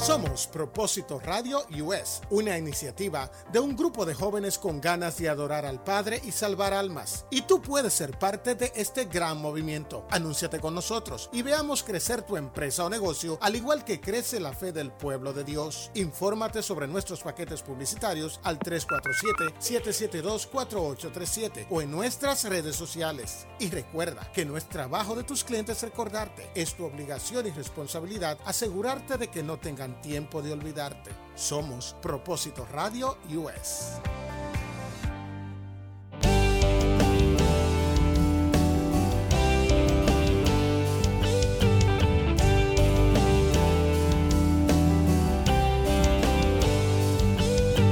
Somos Propósito Radio US, una iniciativa de un grupo de jóvenes con ganas de adorar al Padre y salvar almas. Y tú puedes ser parte de este gran movimiento. Anúnciate con nosotros y veamos crecer tu empresa o negocio, al igual que crece la fe del pueblo de Dios. Infórmate sobre nuestros paquetes publicitarios al 347-772-4837 o en nuestras redes sociales. Y recuerda que no es trabajo de tus clientes recordarte, es tu obligación y responsabilidad asegurarte de que no tengan tiempo de olvidarte. Somos Propósito Radio US.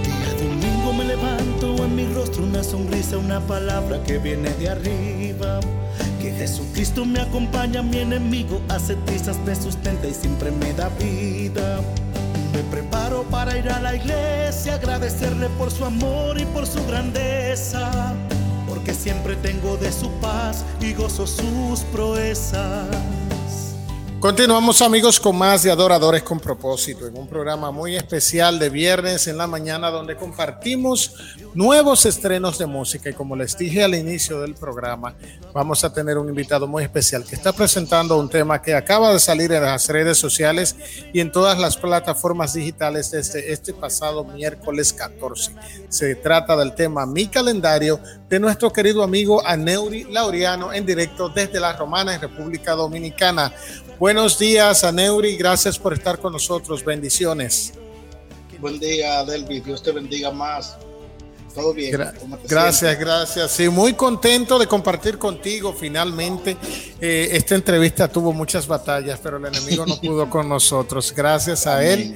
Día domingo me levanto en mi rostro una sonrisa, una palabra que viene de arriba. Jesucristo me acompaña, mi enemigo hace trizas, me sustenta y siempre me da vida. Me preparo para ir a la iglesia, agradecerle por su amor y por su grandeza. Porque siempre tengo de su paz y gozo sus proezas. Continuamos amigos con más de Adoradores con propósito, en un programa muy especial de viernes en la mañana donde compartimos nuevos estrenos de música y como les dije al inicio del programa, vamos a tener un invitado muy especial que está presentando un tema que acaba de salir en las redes sociales y en todas las plataformas digitales desde este pasado miércoles 14. Se trata del tema Mi calendario de nuestro querido amigo Aneuri Laureano en directo desde La Romana en República Dominicana. Buenos días, Aneuri. Gracias por estar con nosotros. Bendiciones. Buen día, Delvi. Dios te bendiga más. Todo bien. Gra gracias, sientes? gracias. Sí, muy contento de compartir contigo finalmente. Eh, esta entrevista tuvo muchas batallas, pero el enemigo no pudo con nosotros. Gracias a él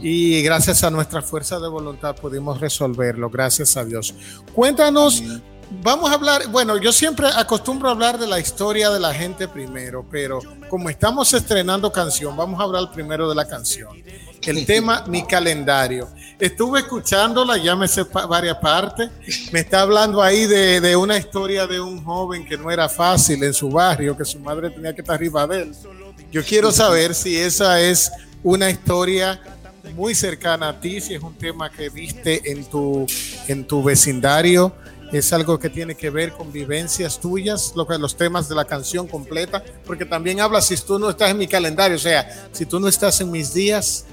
y gracias a nuestra fuerza de voluntad pudimos resolverlo. Gracias a Dios. Cuéntanos. Amén. Vamos a hablar, bueno, yo siempre acostumbro a hablar de la historia de la gente primero, pero como estamos estrenando canción, vamos a hablar primero de la canción. El tema, mi calendario. Estuve escuchándola, ya me sé varias partes. Me está hablando ahí de, de, una historia de un joven que no era fácil en su barrio, que su madre tenía que estar arriba de él. Yo quiero saber si esa es una historia muy cercana a ti, si es un tema que viste en tu, en tu vecindario es algo que tiene que ver con vivencias tuyas, lo que los temas de la canción completa, porque también habla si tú no estás en mi calendario, o sea, si tú no estás en mis días,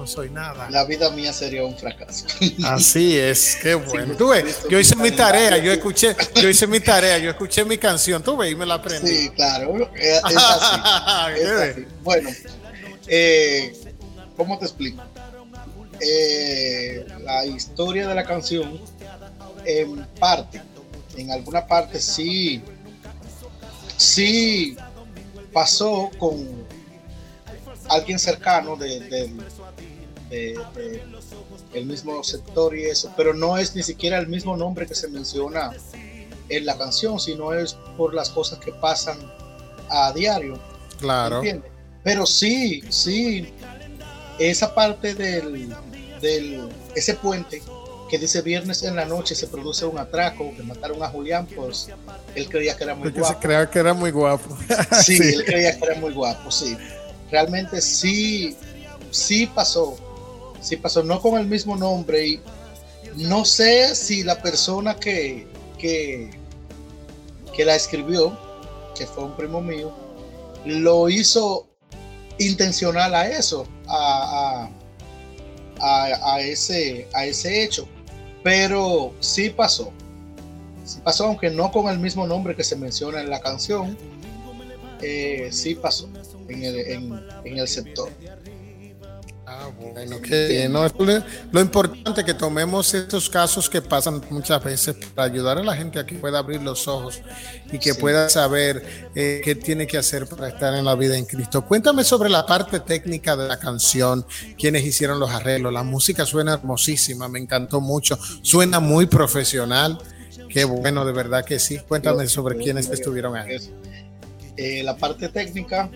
no soy nada. La vida mía sería un fracaso. Así es, qué bueno. Tú ves, yo hice mi tarea, yo escuché, yo hice mi tarea, yo escuché mi canción, tú ves y me la aprendí. Sí, claro, es así. es así. Bueno, eh, ¿cómo te explico? Eh, la historia de la canción en parte, en alguna parte sí, sí pasó con alguien cercano de, de, de, de, el mismo sector y eso, pero no es ni siquiera el mismo nombre que se menciona en la canción, sino es por las cosas que pasan a diario. Claro. ¿entiendes? Pero sí, sí, esa parte del, del ese puente que dice viernes en la noche se produce un atraco, que mataron a Julián, pues él creía que era muy Porque guapo. se creía que era muy guapo. sí, sí, él creía que era muy guapo, sí. Realmente sí, sí pasó, sí pasó, no con el mismo nombre y no sé si la persona que, que, que la escribió, que fue un primo mío, lo hizo intencional a eso, a, a, a, a ese, a ese hecho pero sí pasó. Sí pasó, aunque no con el mismo nombre que se menciona en la canción. Eh, sí pasó en el, en, en el sector. Ah, bueno, qué bien. ¿no? Lo importante es que tomemos estos casos que pasan muchas veces para ayudar a la gente a que pueda abrir los ojos y que sí. pueda saber eh, qué tiene que hacer para estar en la vida en Cristo. Cuéntame sobre la parte técnica de la canción, quiénes hicieron los arreglos. La música suena hermosísima, me encantó mucho, suena muy profesional. Qué bueno, de verdad que sí. Cuéntame sobre quiénes estuvieron ahí. Eh, la parte técnica,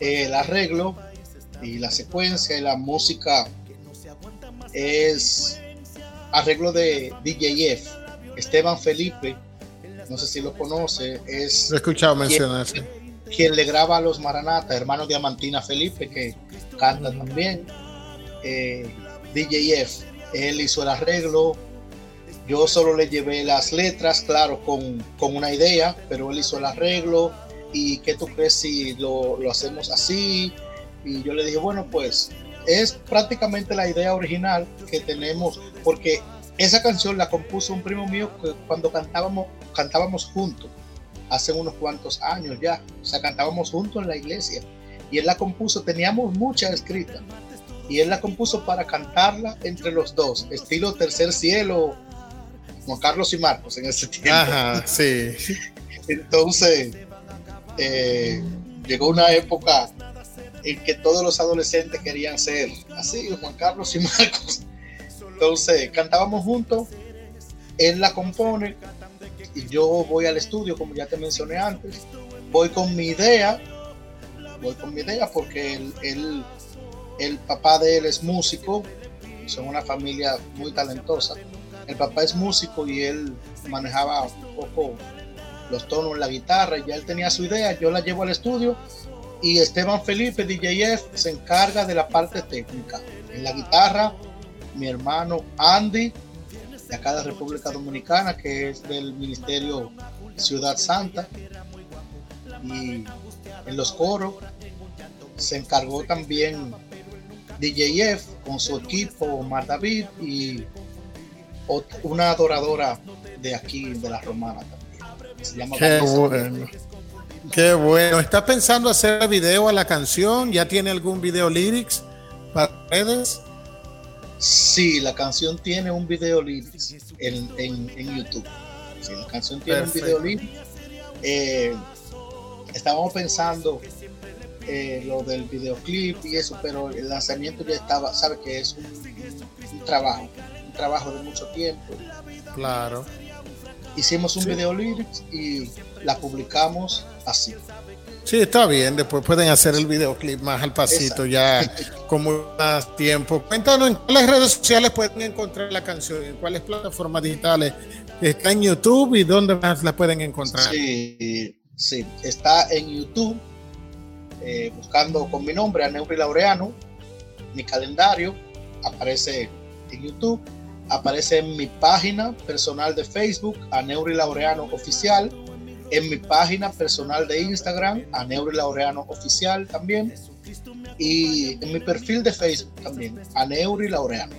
eh, el arreglo, y la secuencia y la música es arreglo de DJF Esteban Felipe no sé si lo conoce es he escuchado mencionarse quien le graba a los Maranata, hermano Diamantina Felipe, que canta también. Eh, DJF, él hizo el arreglo. Yo solo le llevé las letras, claro, con, con una idea, pero él hizo el arreglo. ¿Y qué tú crees si lo, lo hacemos así? Y yo le dije, bueno, pues es prácticamente la idea original que tenemos, porque esa canción la compuso un primo mío cuando cantábamos, cantábamos juntos hace unos cuantos años ya. O sea, cantábamos juntos en la iglesia. Y él la compuso, teníamos mucha escrita. Y él la compuso para cantarla entre los dos, estilo Tercer Cielo, Juan Carlos y Marcos en ese tiempo. Ajá, sí. Entonces, eh, llegó una época en que todos los adolescentes querían ser así, Juan Carlos y Marcos. Entonces, cantábamos juntos, él la compone, y yo voy al estudio, como ya te mencioné antes, voy con mi idea, voy con mi idea porque él, el papá de él es músico, son una familia muy talentosa. El papá es músico y él manejaba un poco los tonos en la guitarra y ya él tenía su idea, yo la llevo al estudio y Esteban Felipe, DJF, se encarga de la parte técnica. En la guitarra, mi hermano Andy de acá de República Dominicana, que es del Ministerio Ciudad Santa. Y en los coros se encargó también DJF con su equipo, Mar David, y una adoradora de aquí, de la Romana también. Se llama Qué bueno. Qué bueno. ¿Está pensando hacer video a la canción? ¿Ya tiene algún video lyrics para redes? Sí, la canción tiene un video lyrics en, en, YouTube. Sí, la canción tiene un video lyrics. Eh, estábamos pensando eh, lo del videoclip y eso, pero el lanzamiento ya estaba, sabe que es un, trabajo, un trabajo de mucho tiempo. Claro. Hicimos un video lyrics y la publicamos así. Sí, está bien. Después pueden hacer el videoclip más al pasito, ya con más tiempo. Cuéntanos en cuáles redes sociales pueden encontrar la canción, en cuáles plataformas digitales. Está en YouTube y dónde más la pueden encontrar. Sí, sí. está en YouTube, eh, buscando con mi nombre, Aneuri Laureano, mi calendario, aparece en YouTube, aparece en mi página personal de Facebook, Aneuri Laureano Oficial en mi página personal de Instagram, a Neuri Laureano Oficial también, y en mi perfil de Facebook también, a Neuri Laureano.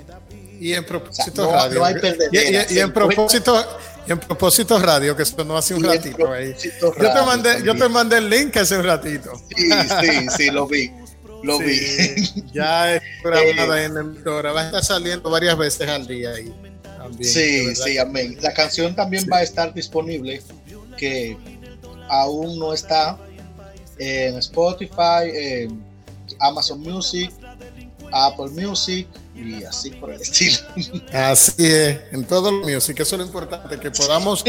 Y en propósito radio. y, en propósito, en propósito radio, que esto no hace un ratito ahí. Yo te, mandé, yo te mandé el link hace un ratito. Sí, sí, sí, lo vi. Lo vi. Ya es grabada eh, en el programa. Va a estar saliendo varias veces al día ahí. También, sí, sí, amén. La canción también va a estar disponible que aún no está en Spotify, en Amazon Music, Apple Music y así por el estilo. Así es, en todo el music, eso es lo importante, que podamos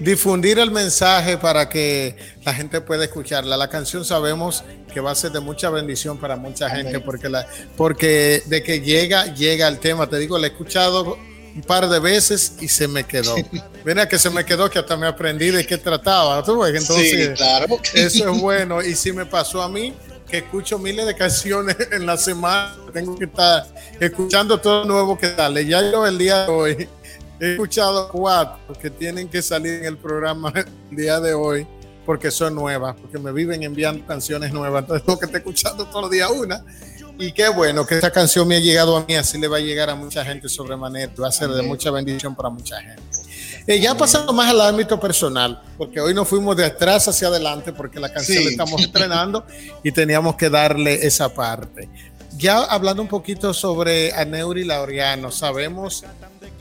difundir el mensaje para que la gente pueda escucharla. La canción sabemos que va a ser de mucha bendición para mucha gente, porque, la, porque de que llega, llega el tema. Te digo, la he escuchado un par de veces y se me quedó. Mira que se me quedó que hasta me aprendí de qué trataba. Entonces, claro. eso es bueno. Y si me pasó a mí, que escucho miles de canciones en la semana, tengo que estar escuchando todo nuevo que sale. Ya yo el día de hoy he escuchado cuatro que tienen que salir en el programa el día de hoy porque son nuevas, porque me viven enviando canciones nuevas. Entonces tengo que estar escuchando todos los días una y qué bueno que esta canción me ha llegado a mí, así le va a llegar a mucha gente sobremanera, va a ser de mucha bendición para mucha gente. Eh, ya pasando más al ámbito personal, porque hoy nos fuimos de atrás hacia adelante, porque la canción la estamos estrenando y teníamos que darle esa parte. Ya hablando un poquito sobre Aneuri Laureano, sabemos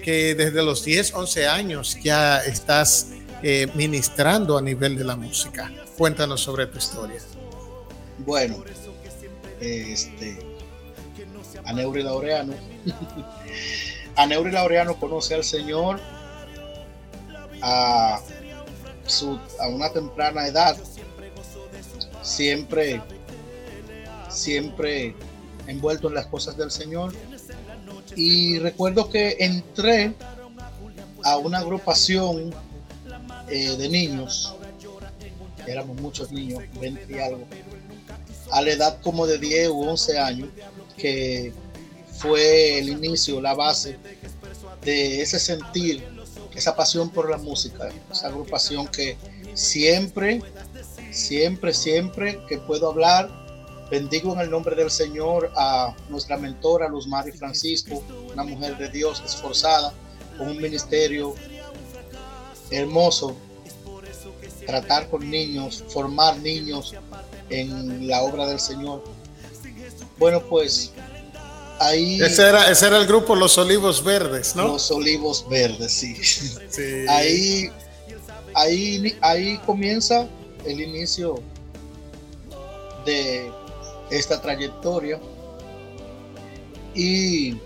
que desde los 10, 11 años ya estás eh, ministrando a nivel de la música. Cuéntanos sobre tu historia. Bueno, este, Aneuri Laureano. Aneuri Laureano conoce al Señor a, su, a una temprana edad, siempre, siempre envuelto en las cosas del Señor. Y recuerdo que entré a una agrupación eh, de niños éramos muchos niños, 20 y algo, a la edad como de 10 u 11 años, que fue el inicio, la base de ese sentir, esa pasión por la música, esa agrupación que siempre, siempre, siempre que puedo hablar, bendigo en el nombre del Señor a nuestra mentora Luz Mari Francisco, una mujer de Dios esforzada, con un ministerio hermoso, tratar con niños, formar niños en la obra del Señor. Bueno, pues ahí... Ese era, ese era el grupo Los Olivos Verdes, ¿no? Los Olivos Verdes, sí. Ahí, ahí, ahí comienza el inicio de esta trayectoria. Y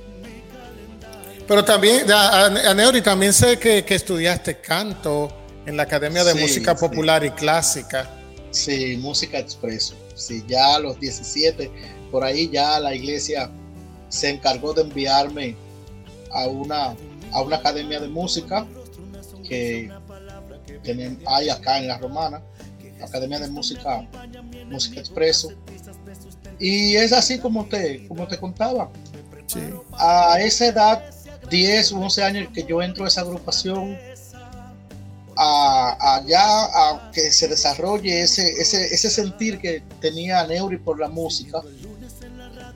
pero también, Aneuri, también sé que, estudiaste canto en la Academia de Música Popular y Clásica. Sí, música expreso. Sí, ya a los 17, por ahí ya la iglesia se encargó de enviarme a una, a una academia de música que hay acá en La Romana, Academia de Música, Música Expreso. Y es así como te, como te contaba. A esa edad 10 o 11 años que yo entro a esa agrupación, a, allá a que se desarrolle ese, ese, ese sentir que tenía Neuri por la música,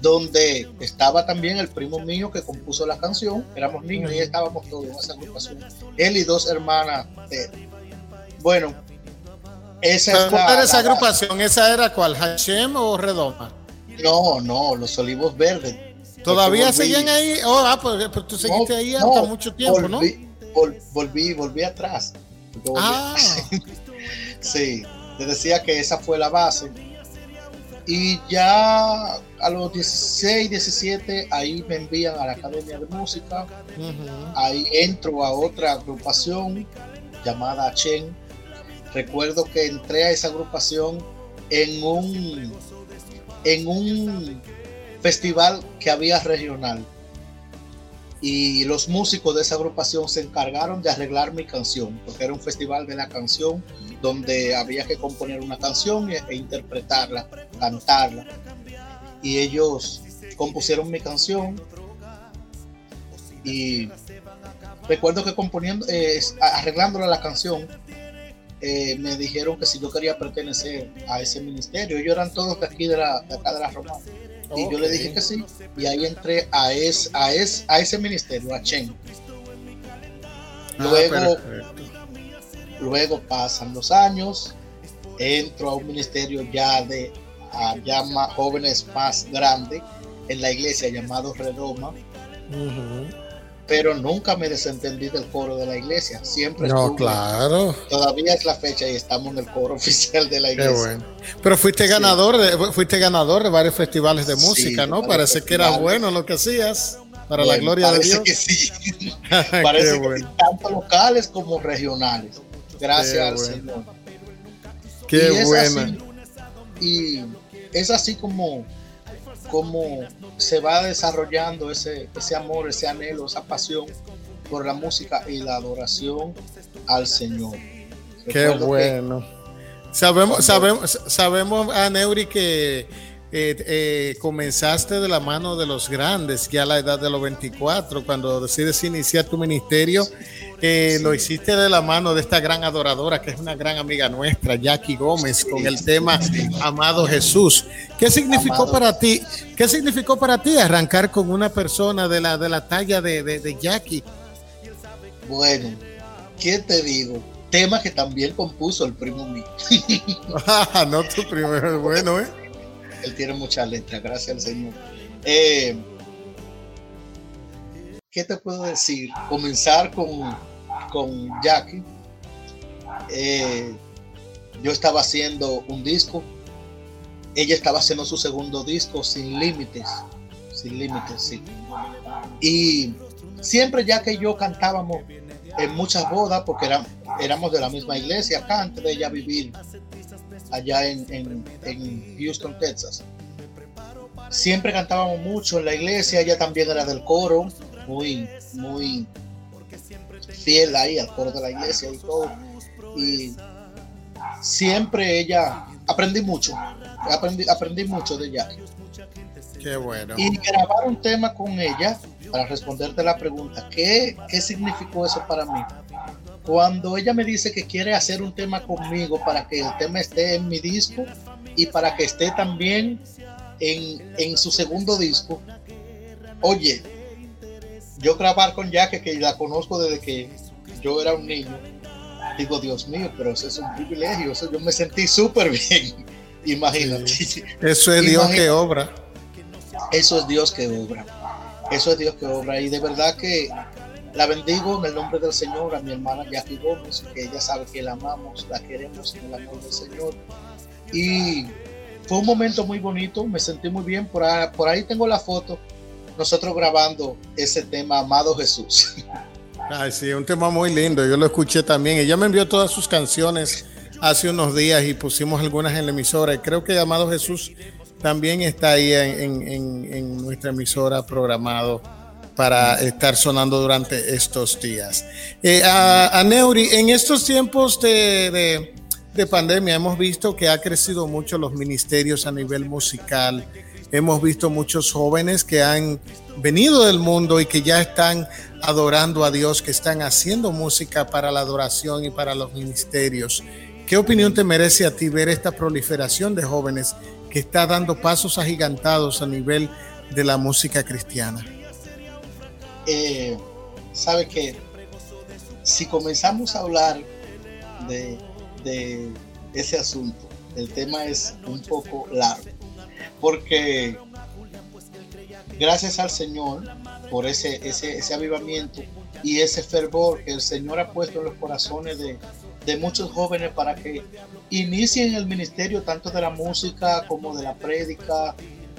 donde estaba también el primo mío que compuso la canción, éramos niños y estábamos todos en esa agrupación, él y dos hermanas. bueno, esa era esa agrupación? ¿Esa era cuál? ¿Hashem o Redoma? No, no, los Olivos Verdes. ¿Todavía seguían ahí? Oh, ah, pues, pues tú seguiste ahí hasta mucho tiempo, ¿no? volví, volví atrás. Ah. sí, te decía que esa fue la base. Y ya a los 16, 17, ahí me envían a la Academia de Música. Ahí entro a otra agrupación llamada Chen. Recuerdo que entré a esa agrupación en un en un festival que había regional. Y los músicos de esa agrupación se encargaron de arreglar mi canción, porque era un festival de la canción donde había que componer una canción e, interpretarla, cantarla. Y ellos compusieron mi canción y recuerdo que componiendo, eh, arreglándola la canción, eh, me dijeron que si yo quería pertenecer a ese ministerio, ellos eran todos de aquí de, la, de la Roma y yo le dije que sí. Y ahí entré a, es, a, es, a ese ministerio, a Chen. Ah, luego, luego pasan los años, entro a un ministerio ya de ya más jóvenes más grande en la iglesia llamado Redoma pero nunca me desentendí del coro de la iglesia. Siempre no, claro. Todavía es la fecha y estamos en el coro oficial de la iglesia. Pero fuiste ganador de, fuiste ganador de varios festivales de música, ¿no? Parece que era bueno lo que hacías. Para la gloria de Dios. Que sí. parece que sí, tanto locales como regionales. Gracias al Señor. Qué bueno. y es así como cómo se va desarrollando ese, ese amor, ese anhelo, esa pasión por la música y la adoración al Señor. Qué bueno. sabemos, sabemos, sabemos, a Neuri, que eh, eh, comenzaste de la mano de los grandes, ya a la edad de los 24, cuando decides iniciar tu ministerio lo hiciste de la mano de esta gran adoradora, que es una gran amiga nuestra, Jackie Gómez, con el tema Amado Jesús. ¿Qué significó para ti? ¿Qué significó para ti arrancar con una persona de la, de la talla de, de, Jackie? Bueno, ¿qué te digo? Tema que también compuso el primo mío. ah, no, tu primero, bueno, ¿eh? Él tiene mucha letra, gracias al Señor. Eh, ¿Qué te puedo decir? Comenzar con con Jackie. Eh, yo estaba haciendo un disco. Ella estaba haciendo su segundo disco sin límites. Sin límites, sí. Y siempre ya que yo cantábamos en muchas bodas, porque éramos de la misma iglesia acá antes de ella vivir allá en, en Houston, Texas. Siempre cantábamos mucho en la iglesia, ella también era del coro, muy, muy fiel ahí al coro de la iglesia y todo. Y siempre ella, aprendí mucho, aprendí, aprendí mucho de ella. Qué bueno. Y grabar un tema con ella, para responderte la pregunta, ¿qué, qué significó eso para mí? Cuando ella me dice que quiere hacer un tema conmigo para que el tema esté en mi disco y para que esté también en, en su segundo disco, oye, yo grabar con Jack, que la conozco desde que yo era un niño, digo, Dios mío, pero eso es un privilegio, eso yo me sentí súper bien, imagínate. Eso es Dios que obra. Eso es Dios que obra, eso es Dios que obra, y de verdad que la bendigo en el nombre del Señor a mi hermana Jackie Gómez, que ella sabe que la amamos, la queremos en el amor del Señor. Y fue un momento muy bonito, me sentí muy bien, por ahí, por ahí tengo la foto, nosotros grabando ese tema, Amado Jesús. Ay, sí, un tema muy lindo, yo lo escuché también. Ella me envió todas sus canciones hace unos días y pusimos algunas en la emisora. Y creo que Amado Jesús también está ahí en, en, en nuestra emisora programado para estar sonando durante estos días. Eh, a, a, Neuri, en estos tiempos de, de, de, pandemia hemos visto que ha crecido mucho los ministerios a nivel musical. Hemos visto muchos jóvenes que han venido del mundo y que ya están adorando a Dios, que están haciendo música para la adoración y para los ministerios. ¿Qué opinión te merece a ti ver esta proliferación de jóvenes que está dando pasos agigantados a nivel de la música cristiana? eh, sabe que si comenzamos a hablar de, de, ese asunto, el tema es un poco largo, porque gracias al Señor por ese, ese, ese avivamiento y ese fervor que el Señor ha puesto en los corazones de, de muchos jóvenes para que inicien el ministerio tanto de la música como de la prédica,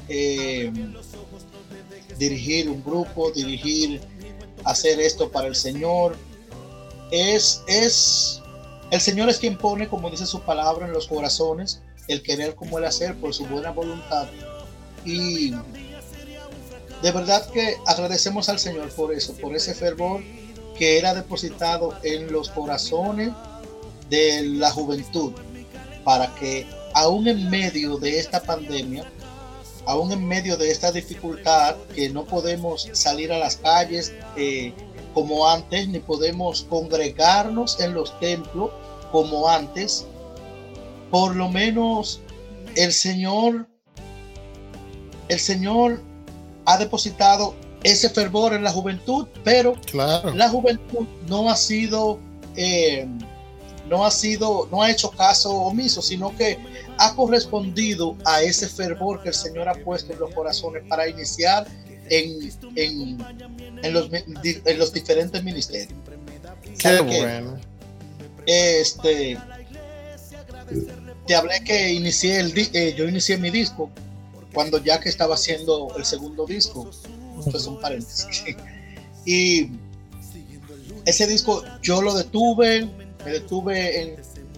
eh, dirigir un grupo, dirigir, hacer esto para el Señor. Es, es, el Señor es quien pone, como dice su palabra, en los corazones, el querer como el hacer por su buena voluntad. Y de verdad que agradecemos al Señor por eso, por ese fervor que era depositado en los corazones de la juventud, para que aún en medio de esta pandemia, aún en medio de esta dificultad, que no podemos salir a las calles eh, como antes, ni podemos congregarnos en los templos como antes, por lo menos el Señor, el Señor ha depositado ese fervor en la juventud, pero claro. la juventud no ha sido, eh, no ha sido, no ha hecho caso omiso, sino que ha correspondido a ese fervor que el Señor ha puesto en los corazones para iniciar en, en, en, los, en los, diferentes ministerios. Qué bueno. Este, te hablé que inicié el, eh, yo inicié mi disco cuando ya que estaba haciendo el segundo disco. Esto es un paréntesis. y ese disco yo lo detuve, me detuve en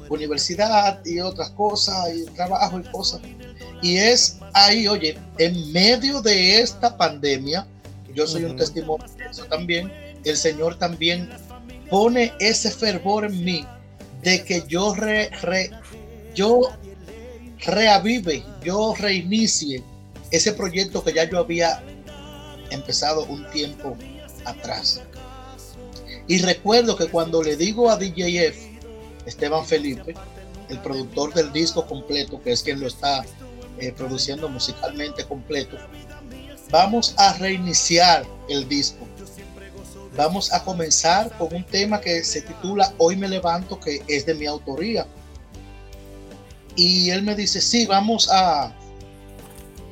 universidad y otras cosas, y trabajo y cosas. Y es ahí, oye, en medio de esta pandemia, yo soy un testimonio de eso también, el Señor también pone ese fervor en mí de que yo re, re, yo reavive, yo reinicie ese proyecto que ya yo había empezado un tiempo atrás. Y recuerdo que cuando le digo a DJF, Esteban Felipe, el productor del disco completo, que es quien lo está eh, produciendo musicalmente completo, vamos a reiniciar el disco. Vamos a comenzar con un tema que se titula Hoy me levanto, que es de mi autoría. Y él me dice, sí, vamos a,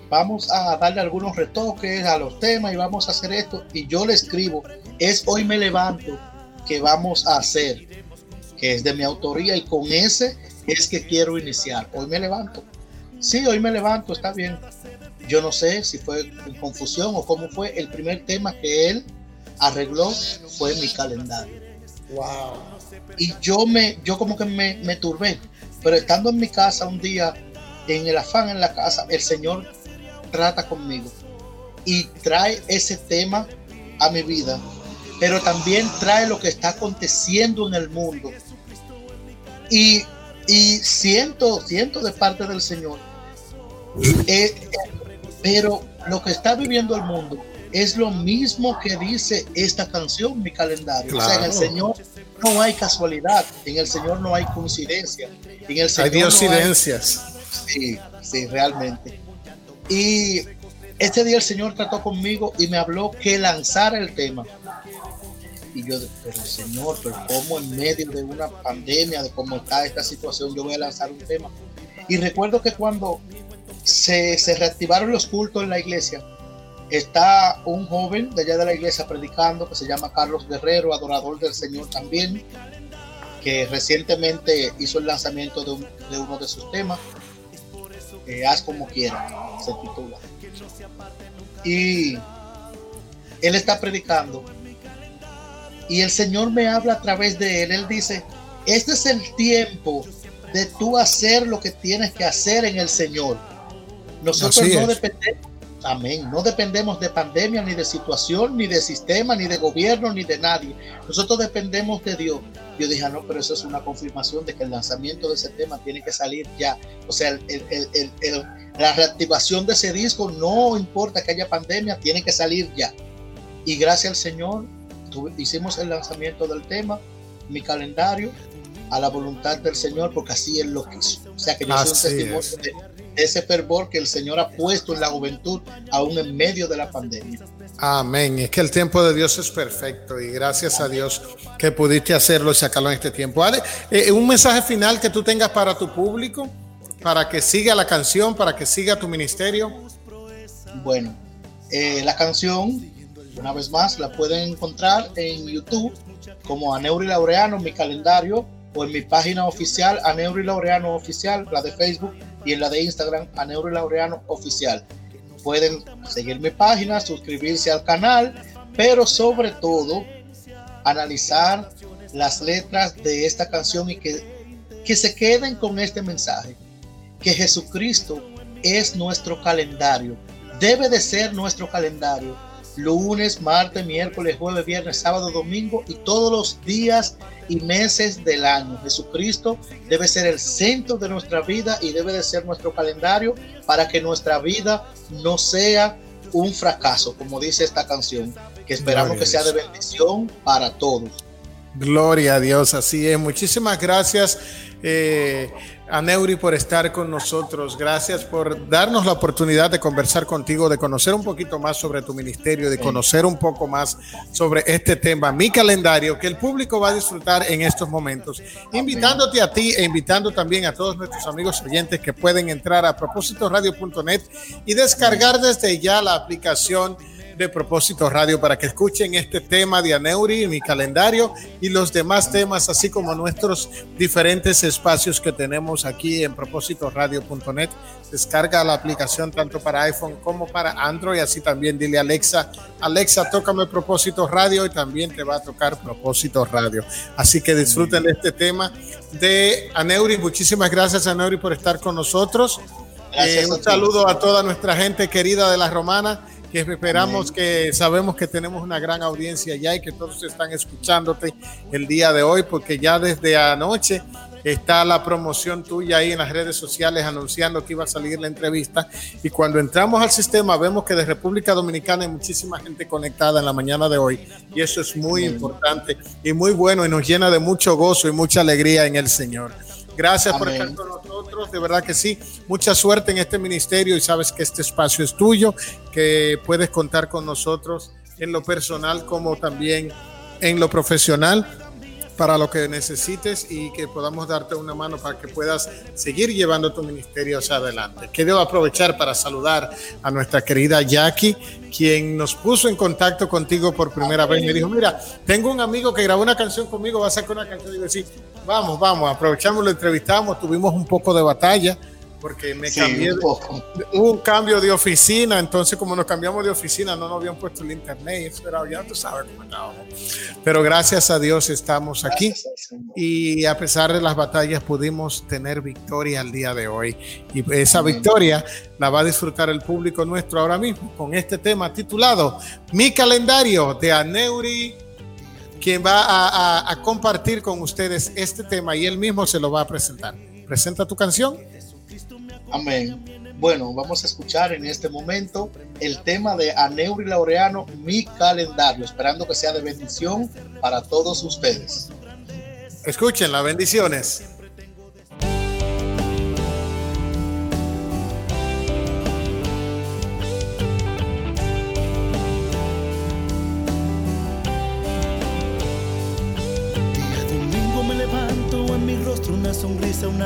vamos a darle algunos retoques a los temas y vamos a hacer esto. Y yo le escribo, es Hoy me levanto que vamos a hacer que es de mi autoría y con ese es que quiero iniciar. Hoy me levanto. Sí, hoy me levanto, está bien. Yo no sé si fue en confusión o cómo fue. El primer tema que él arregló fue mi calendario. Wow. Y yo me, yo como que me, me turbé. Pero estando en mi casa un día, en el afán en la casa, el Señor trata conmigo y trae ese tema a mi vida, pero también trae lo que está aconteciendo en el mundo y Y siento, siento de parte del Señor. Eh, pero lo que está viviendo el mundo es lo mismo que dice esta canción, mi calendario. O sea, en el Señor no hay casualidad, en el Señor no hay coincidencia, en el Señor hay diosidencias. sí, sí, realmente. Y este día el Señor trató conmigo y me habló que lanzara el tema. Y yo, pero Señor, pero ¿cómo en medio de una pandemia, de cómo está esta situación, yo voy a lanzar un tema? Y recuerdo que cuando se, se reactivaron los cultos en la iglesia, está un joven de allá de la iglesia predicando que se llama Carlos Guerrero, adorador del Señor también, que recientemente hizo el lanzamiento de, de uno de sus temas, eh, Haz como quiera, se titula. Y él está predicando y el Señor me habla a través de él. Él dice, este es el tiempo de tú hacer lo que tienes que hacer en el Señor. Nosotros no dependemos, amén, no dependemos de pandemia, ni de situación, ni de sistema, ni de gobierno, ni de nadie. Nosotros dependemos de Dios. Yo dije, ah, no, pero eso es una confirmación de que el lanzamiento de ese tema tiene que salir ya. O sea, la reactivación de ese disco, no importa que haya pandemia, tiene que salir ya. Y gracias al Señor, hicimos el lanzamiento del tema, mi calendario, a la voluntad del Señor, porque así Él lo quiso. O sea que yo soy un testimonio de ese fervor que el Señor ha puesto en la juventud, aún en medio de la pandemia. Amén. Es que el tiempo de Dios es perfecto y gracias a Dios que pudiste hacerlo y sacarlo en este tiempo. Ale, eh, un mensaje final que tú tengas para tu público, para que siga la canción, para que siga tu ministerio. Bueno, eh, la canción una vez más, la pueden encontrar en YouTube como Aneuri Laureano, mi calendario, o en mi página oficial, Aneuri Laureano Oficial, la de Facebook, y en la de Instagram, Aneuri Laureano Oficial. Pueden seguir mi página, suscribirse al canal, pero sobre todo, analizar las letras de esta canción y que, que se queden con este mensaje, que Jesucristo es nuestro calendario, debe de ser nuestro calendario lunes, martes, miércoles, jueves, viernes, sábado, domingo y todos los días y meses del año. Jesucristo debe ser el centro de nuestra vida y debe de ser nuestro calendario para que nuestra vida no sea un fracaso, como dice esta canción, que esperamos que sea de bendición para todos. Gloria a Dios, así es. Muchísimas gracias. Eh, a Neuri por estar con nosotros. Gracias por darnos la oportunidad de conversar contigo, de conocer un poquito más sobre tu ministerio, de conocer un poco más sobre este tema, mi calendario, que el público va a disfrutar en estos momentos. Invitándote a ti e invitando también a todos nuestros amigos oyentes que pueden entrar a propósitoradio.net y descargar desde ya la aplicación de Propósito Radio para que escuchen este tema de Aneuri, mi calendario y los demás temas, así como nuestros diferentes espacios que tenemos aquí en propósitoradio.net. Descarga la aplicación tanto para iPhone como para Android, así también dile a Alexa, Alexa, tócame Propósito Radio y también te va a tocar Propósito Radio. Así que disfruten de este tema de Aneuri. Muchísimas gracias, Aneuri, por estar con nosotros. Eh, un saludo a toda nuestra gente querida de la Romana que esperamos que sabemos que tenemos una gran audiencia ya y que todos están escuchándote el día de hoy, porque ya desde anoche está la promoción tuya ahí en las redes sociales anunciando que iba a salir la entrevista. Y cuando entramos al sistema vemos que de República Dominicana hay muchísima gente conectada en la mañana de hoy. Y eso es muy importante y muy bueno y nos llena de mucho gozo y mucha alegría en el Señor. Gracias por estar con nosotros, de verdad que sí. Mucha suerte en este ministerio y sabes que este espacio es tuyo, que puedes contar con nosotros en lo personal como también en lo profesional para lo que necesites y que podamos darte una mano para que puedas seguir llevando tu ministerio hacia adelante. Quiero aprovechar para saludar a nuestra querida Jackie, quien nos puso en contacto contigo por primera vez. Me dijo, mira, tengo un amigo que grabó una canción conmigo, va a sacar una canción. Y yo, sí, vamos, vamos, aprovechamos, lo entrevistamos, tuvimos un poco de batalla porque me cambié, un, un cambio de oficina, entonces como nos cambiamos de oficina no nos habían puesto el internet, era, ya tú sabes cómo estábamos. Pero gracias a Dios estamos aquí y a pesar de las batallas pudimos tener victoria al día de hoy y esa victoria la va a disfrutar el público nuestro ahora mismo con este tema titulado Mi calendario de Aneuri quien va a, a, a compartir con ustedes este tema y él mismo se lo va a presentar. presenta tu canción. Amén. Bueno, vamos a escuchar en este momento el tema de Aneuri Laureano, mi calendario, esperando que sea de bendición para todos ustedes. Escuchen las bendiciones.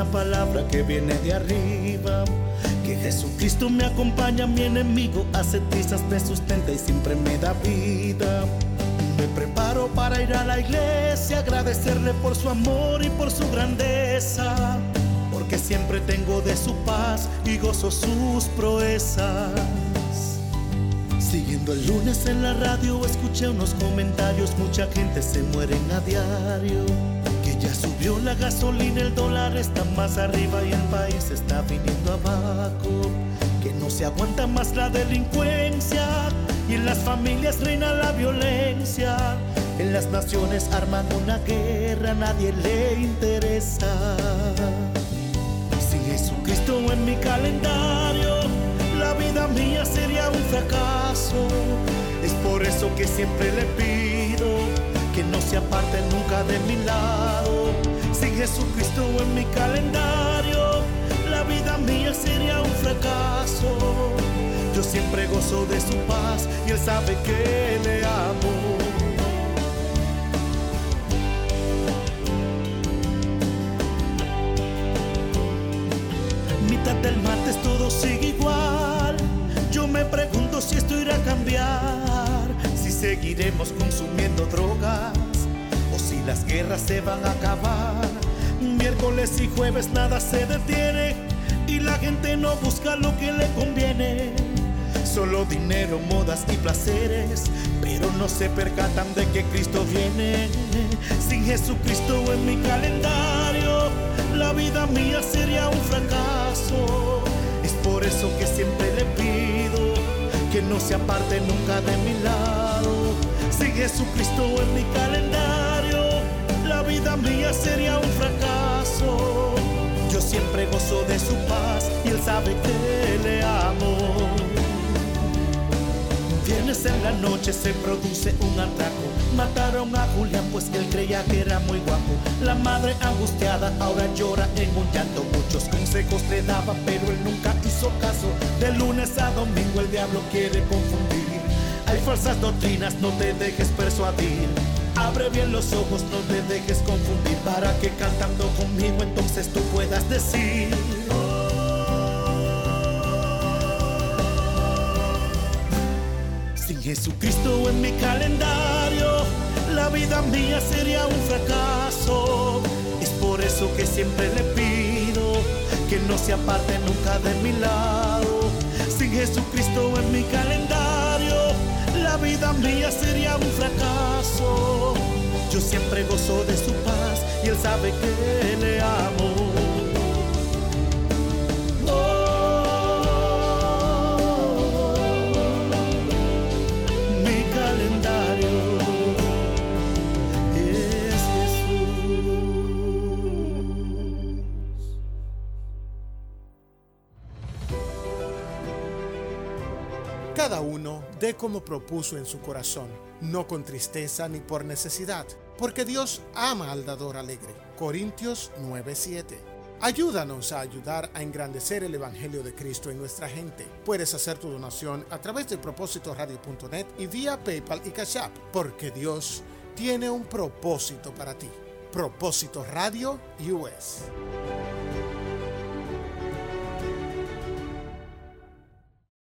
Una palabra que viene de arriba. Que Jesucristo me acompaña, mi enemigo hace trizas, me sustenta y siempre me da vida. Me preparo para ir a la iglesia, agradecerle por su amor y por su grandeza. Porque siempre tengo de su paz y gozo sus proezas. Siguiendo el lunes en la radio, escuché unos comentarios, mucha gente se muere a diario. Ya subió la gasolina, el dólar está más arriba y el país está viniendo abajo. Que no se aguanta más la delincuencia y en las familias reina la violencia. En las naciones arman una guerra, a nadie le interesa. Sin Jesucristo en mi calendario, la vida mía sería un fracaso. Es por eso que siempre le pido que no se aparte nunca de mi lado. Sin Jesucristo en mi calendario, la vida mía sería un fracaso. Yo siempre gozo de su paz y él sabe que le amo. Mitad del martes todo sigue igual. Yo me pregunto si esto irá a cambiar, seguiremos consumiendo drogas o si las guerras se van a acabar. Miércoles y jueves nada se detiene y la gente no busca lo que le conviene. Solo dinero, modas y placeres, pero no se percatan de que Cristo viene. Sin Jesucristo en mi calendario, la vida mía sería un fracaso. Es por eso que siempre le pido que no se aparte nunca de mi lado. Sin Jesucristo en mi calendario, la vida mía sería un fracaso. Yo siempre gozo de su paz y él sabe que le amo. Viernes en la noche se produce un atraco. Mataron a Julián pues él creía que era muy guapo. La madre angustiada ahora llora en un llanto. Muchos consejos le daba pero él nunca hizo caso. De lunes a domingo el diablo quiere confundir. Hay falsas doctrinas, no te dejes persuadir. Abre bien los ojos, no te dejes confundir. Para que cantando conmigo entonces tú puedas decir. Jesucristo en mi calendario, la vida mía sería un fracaso. Es por eso que siempre le pido que no se aparte nunca de mi lado. Sin Jesucristo en mi calendario, la vida mía sería un fracaso. Yo siempre gozo de su paz y él sabe que le amo. Como propuso en su corazón, no con tristeza ni por necesidad, porque Dios ama al dador alegre. Corintios 9:7. Ayúdanos a ayudar a engrandecer el Evangelio de Cristo en nuestra gente. Puedes hacer tu donación a través de propósitoradio.net y vía PayPal y Cash App, porque Dios tiene un propósito para ti. Propósito Radio US.